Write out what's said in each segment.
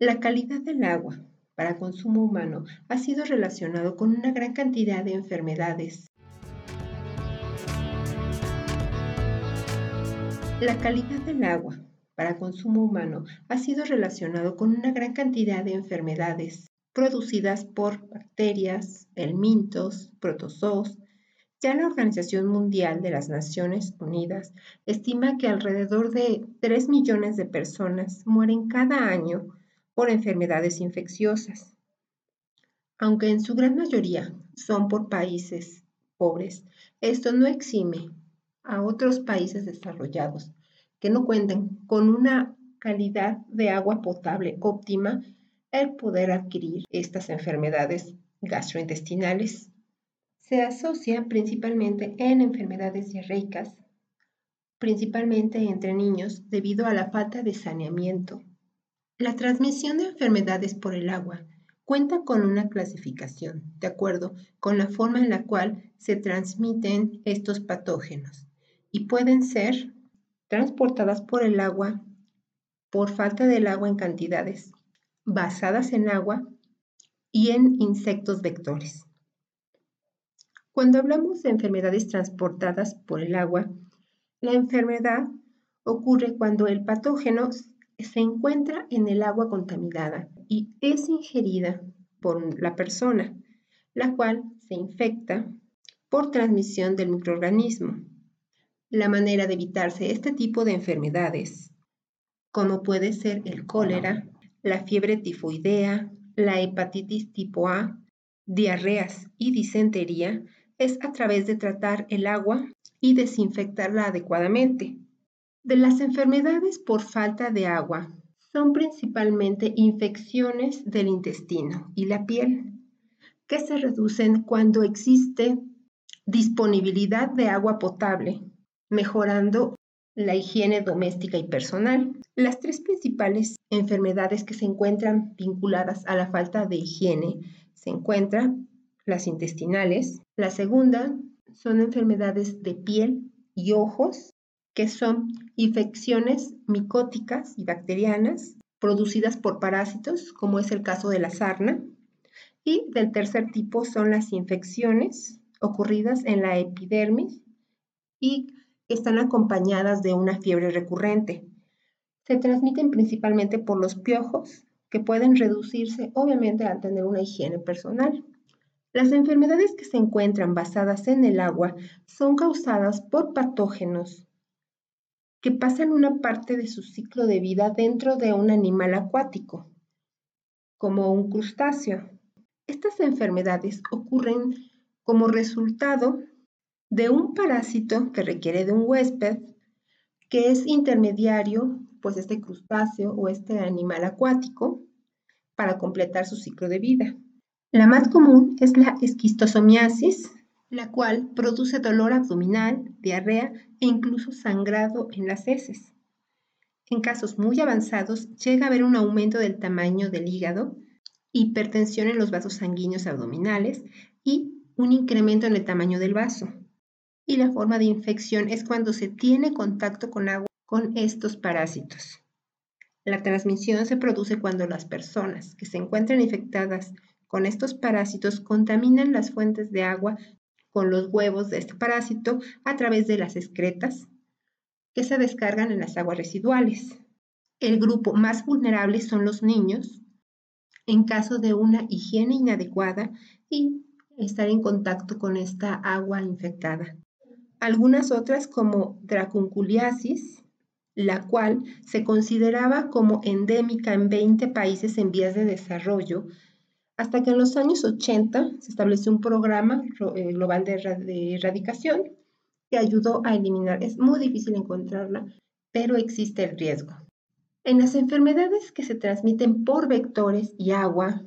La calidad del agua para consumo humano ha sido relacionado con una gran cantidad de enfermedades. La calidad del agua para consumo humano ha sido relacionado con una gran cantidad de enfermedades producidas por bacterias, helmintos, protozoos. Ya la Organización Mundial de las Naciones Unidas estima que alrededor de 3 millones de personas mueren cada año por enfermedades infecciosas. Aunque en su gran mayoría son por países pobres, esto no exime a otros países desarrollados que no cuenten con una calidad de agua potable óptima el poder adquirir estas enfermedades gastrointestinales. Se asocia principalmente en enfermedades diarreicas, principalmente entre niños debido a la falta de saneamiento la transmisión de enfermedades por el agua cuenta con una clasificación de acuerdo con la forma en la cual se transmiten estos patógenos y pueden ser transportadas por el agua por falta del agua en cantidades basadas en agua y en insectos vectores. Cuando hablamos de enfermedades transportadas por el agua, la enfermedad ocurre cuando el patógeno se encuentra en el agua contaminada y es ingerida por la persona, la cual se infecta por transmisión del microorganismo. La manera de evitarse este tipo de enfermedades, como puede ser el cólera, la fiebre tifoidea, la hepatitis tipo A, diarreas y disentería, es a través de tratar el agua y desinfectarla adecuadamente. De las enfermedades por falta de agua son principalmente infecciones del intestino y la piel, que se reducen cuando existe disponibilidad de agua potable, mejorando la higiene doméstica y personal. Las tres principales enfermedades que se encuentran vinculadas a la falta de higiene se encuentran las intestinales. La segunda son enfermedades de piel y ojos que son infecciones micóticas y bacterianas producidas por parásitos, como es el caso de la sarna. Y del tercer tipo son las infecciones ocurridas en la epidermis y están acompañadas de una fiebre recurrente. Se transmiten principalmente por los piojos, que pueden reducirse obviamente al tener una higiene personal. Las enfermedades que se encuentran basadas en el agua son causadas por patógenos pasan una parte de su ciclo de vida dentro de un animal acuático, como un crustáceo. Estas enfermedades ocurren como resultado de un parásito que requiere de un huésped que es intermediario, pues este crustáceo o este animal acuático, para completar su ciclo de vida. La más común es la esquistosomiasis, la cual produce dolor abdominal, diarrea e incluso sangrado en las heces. En casos muy avanzados llega a haber un aumento del tamaño del hígado, hipertensión en los vasos sanguíneos abdominales y un incremento en el tamaño del vaso. Y la forma de infección es cuando se tiene contacto con agua con estos parásitos. La transmisión se produce cuando las personas que se encuentran infectadas con estos parásitos contaminan las fuentes de agua con los huevos de este parásito a través de las excretas que se descargan en las aguas residuales. El grupo más vulnerable son los niños en caso de una higiene inadecuada y estar en contacto con esta agua infectada. Algunas otras como dracunculiasis, la cual se consideraba como endémica en 20 países en vías de desarrollo, hasta que en los años 80 se estableció un programa eh, global de, erradicación que ayudó a eliminar. Es muy difícil encontrarla, pero existe el riesgo. En las enfermedades que se transmiten por vectores y agua,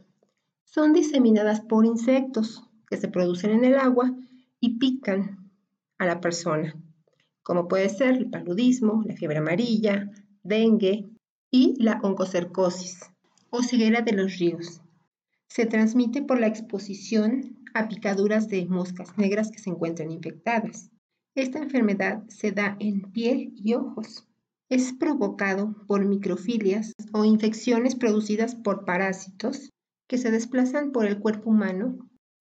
son diseminadas por insectos que se producen en el agua y pican a la persona, como puede ser el paludismo, la fiebre amarilla, dengue y la oncocercosis o ceguera de los ríos. Se transmite por la exposición a picaduras de moscas negras que se encuentran infectadas. Esta enfermedad se da en piel y ojos. es provocado por microfilias o infecciones producidas por parásitos que se desplazan por el cuerpo humano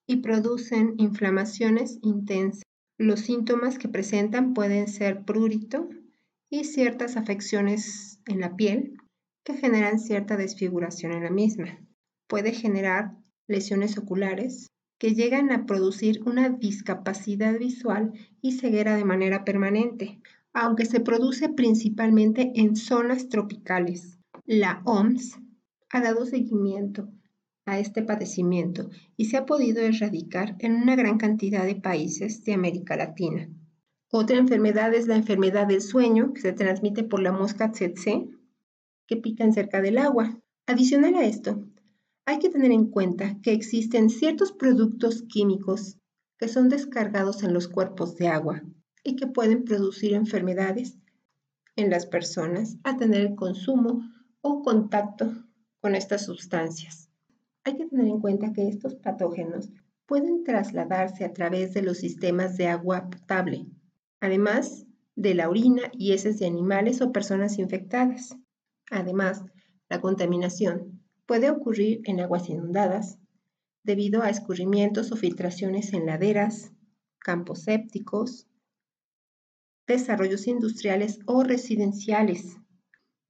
y producen inflamaciones intensas. Los síntomas que presentan pueden ser prurito y ciertas afecciones en la piel que generan cierta desfiguración en la misma. Puede generar lesiones oculares que llegan a producir una discapacidad visual y ceguera de manera permanente, aunque se produce principalmente en zonas tropicales. La OMS ha dado seguimiento a este padecimiento y se ha podido erradicar en una gran cantidad de países de América Latina. Otra enfermedad es la enfermedad del sueño, que se transmite por la mosca tsetse, que pican cerca del agua. Adicional a esto, hay que tener en cuenta que existen ciertos productos químicos que son descargados en los cuerpos de agua y que pueden producir enfermedades en las personas a tener el consumo o contacto con estas sustancias. Hay que tener en cuenta que estos patógenos pueden trasladarse a través de los sistemas de agua potable, además de la orina y heces de animales o personas infectadas. Además, la contaminación puede ocurrir en aguas inundadas debido a escurrimientos o filtraciones en laderas, campos sépticos, desarrollos industriales o residenciales,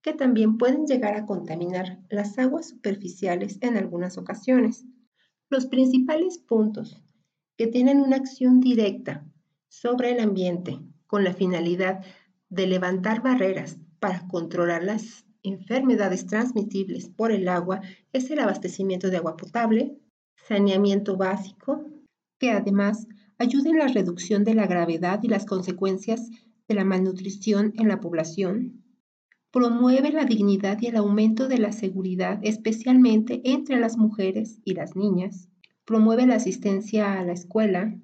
que también pueden llegar a contaminar las aguas superficiales en algunas ocasiones. Los principales puntos que tienen una acción directa sobre el ambiente con la finalidad de levantar barreras para controlar las enfermedades transmitibles por el agua es el abastecimiento de agua potable, saneamiento básico, que además ayuda en la reducción de la gravedad y las consecuencias de la malnutrición en la población, promueve la dignidad y el aumento de la seguridad, especialmente entre las mujeres y las niñas, promueve la asistencia a la escuela,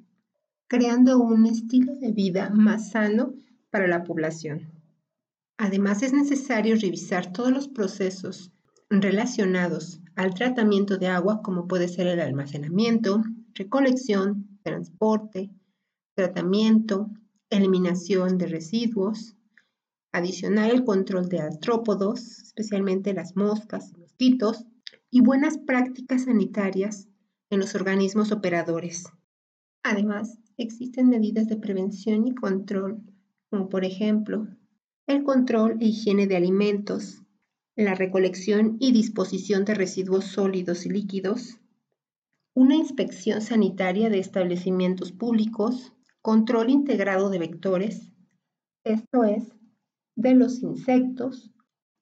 creando un estilo de vida más sano para la población. Además, es necesario revisar todos los procesos relacionados al tratamiento de agua, como puede ser el almacenamiento, recolección, transporte, tratamiento, eliminación de residuos, adicionar el control de artrópodos, especialmente las moscas y mosquitos, y buenas prácticas sanitarias en los organismos operadores. Además, existen medidas de prevención y control, como por ejemplo el control e higiene de alimentos, la recolección y disposición de residuos sólidos y líquidos, una inspección sanitaria de establecimientos públicos, control integrado de vectores, esto es, de los insectos,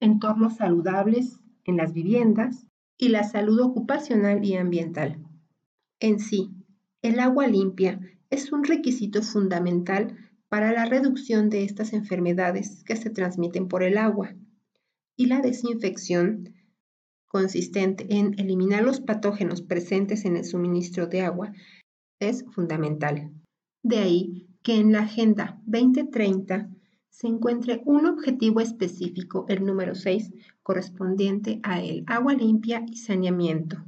entornos saludables en las viviendas y la salud ocupacional y ambiental. En sí, el agua limpia es un requisito fundamental para la reducción de estas enfermedades que se transmiten por el agua y la desinfección consistente en eliminar los patógenos presentes en el suministro de agua es fundamental. De ahí que en la Agenda 2030 se encuentre un objetivo específico, el número 6, correspondiente a el agua limpia y saneamiento.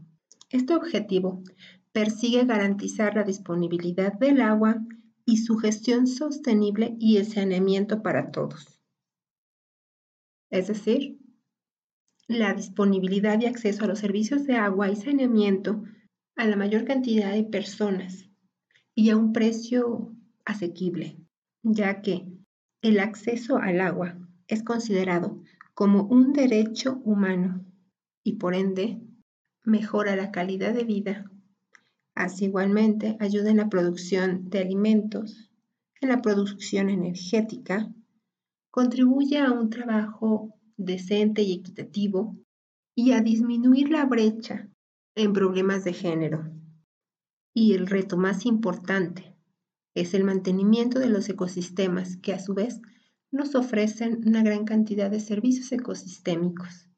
Este objetivo persigue garantizar la disponibilidad del agua y su gestión sostenible y el saneamiento para todos. Es decir, la disponibilidad y acceso a los servicios de agua y saneamiento a la mayor cantidad de personas y a un precio asequible, ya que el acceso al agua es considerado como un derecho humano y por ende mejora la calidad de vida Así igualmente ayuda en la producción de alimentos, en la producción energética, contribuye a un trabajo decente y equitativo y a disminuir la brecha en problemas de género. Y el reto más importante es el mantenimiento de los ecosistemas que a su vez nos ofrecen una gran cantidad de servicios ecosistémicos.